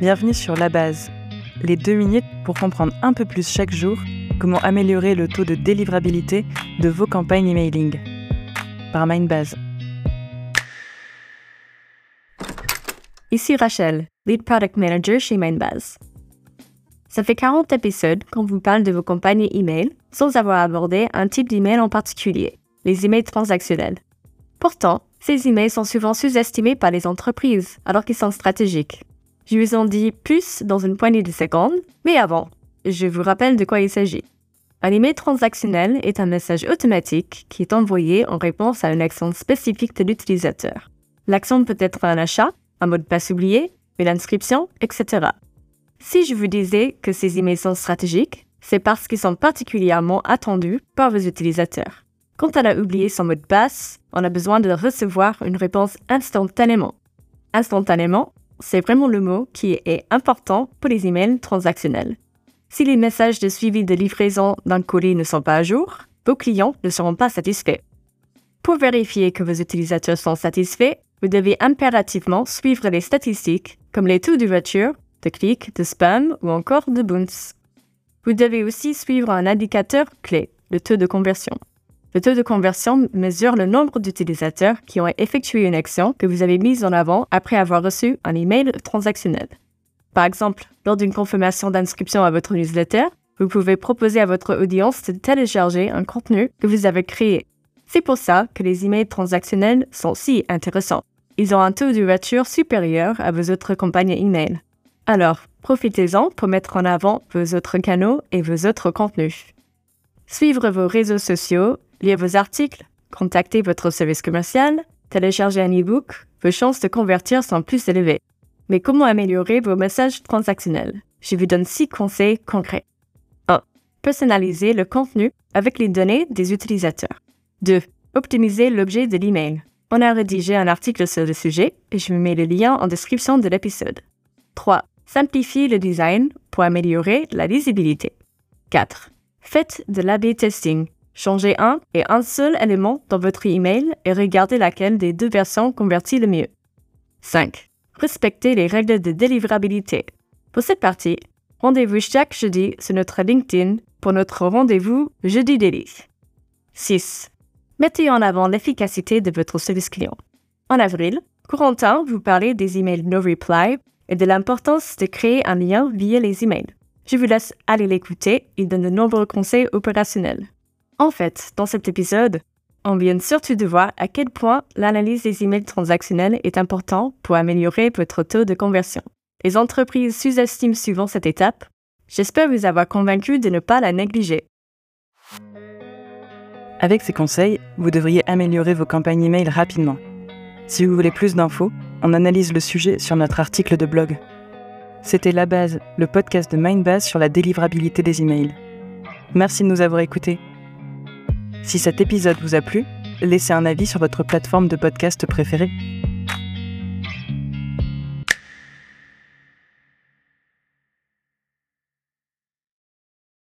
Bienvenue sur La Base, les deux minutes pour comprendre un peu plus chaque jour comment améliorer le taux de délivrabilité de vos campagnes emailing. Par Mindbase. Ici Rachel, Lead Product Manager chez Mindbase. Ça fait 40 épisodes qu'on vous parle de vos campagnes email sans avoir abordé un type d'email en particulier, les emails transactionnels. Pourtant, ces emails sont souvent sous-estimés par les entreprises alors qu'ils sont stratégiques. Je vous en dis plus dans une poignée de secondes, mais avant, je vous rappelle de quoi il s'agit. Un email transactionnel est un message automatique qui est envoyé en réponse à une action spécifique de l'utilisateur. L'action peut être un achat, un mot de passe oublié, une inscription, etc. Si je vous disais que ces emails sont stratégiques, c'est parce qu'ils sont particulièrement attendus par vos utilisateurs. Quand on a oublié son mot de passe, on a besoin de recevoir une réponse instantanément. Instantanément, c'est vraiment le mot qui est important pour les emails transactionnels. Si les messages de suivi de livraison d'un colis ne sont pas à jour, vos clients ne seront pas satisfaits. Pour vérifier que vos utilisateurs sont satisfaits, vous devez impérativement suivre les statistiques comme les taux de voiture, de clics, de spam ou encore de bounce. Vous devez aussi suivre un indicateur clé, le taux de conversion. Le taux de conversion mesure le nombre d'utilisateurs qui ont effectué une action que vous avez mise en avant après avoir reçu un email transactionnel. Par exemple, lors d'une confirmation d'inscription à votre newsletter, vous pouvez proposer à votre audience de télécharger un contenu que vous avez créé. C'est pour ça que les emails transactionnels sont si intéressants. Ils ont un taux d'ouverture supérieur à vos autres campagnes email. Alors, profitez-en pour mettre en avant vos autres canaux et vos autres contenus. Suivre vos réseaux sociaux, lire vos articles, contacter votre service commercial, télécharger un e-book, vos chances de convertir sont plus élevées. Mais comment améliorer vos messages transactionnels? Je vous donne six conseils concrets. 1. Personnaliser le contenu avec les données des utilisateurs. 2. Optimiser l'objet de l'email. On a rédigé un article sur le sujet et je vous mets le lien en description de l'épisode. 3. Simplifier le design pour améliorer la lisibilité. 4. Faites de l'A-B testing Changez un et un seul élément dans votre email et regardez laquelle des deux versions convertit le mieux. 5. Respectez les règles de délivrabilité. Pour cette partie, rendez-vous chaque jeudi sur notre LinkedIn pour notre rendez-vous Jeudi Daily. 6. Mettez en avant l'efficacité de votre service client. En avril, Corentin vous parlait des emails no reply et de l'importance de créer un lien via les emails. Je vous laisse aller l'écouter, il donne de nombreux conseils opérationnels. En fait, dans cet épisode, on vient surtout de voir à quel point l'analyse des emails transactionnels est important pour améliorer votre taux de conversion. Les entreprises sous-estiment souvent cette étape. J'espère vous avoir convaincu de ne pas la négliger. Avec ces conseils, vous devriez améliorer vos campagnes email rapidement. Si vous voulez plus d'infos, on analyse le sujet sur notre article de blog. C'était La Base, le podcast de Mindbase sur la délivrabilité des emails. Merci de nous avoir écoutés. Si cet épisode vous a plu, laissez un avis sur votre plateforme de podcast préférée.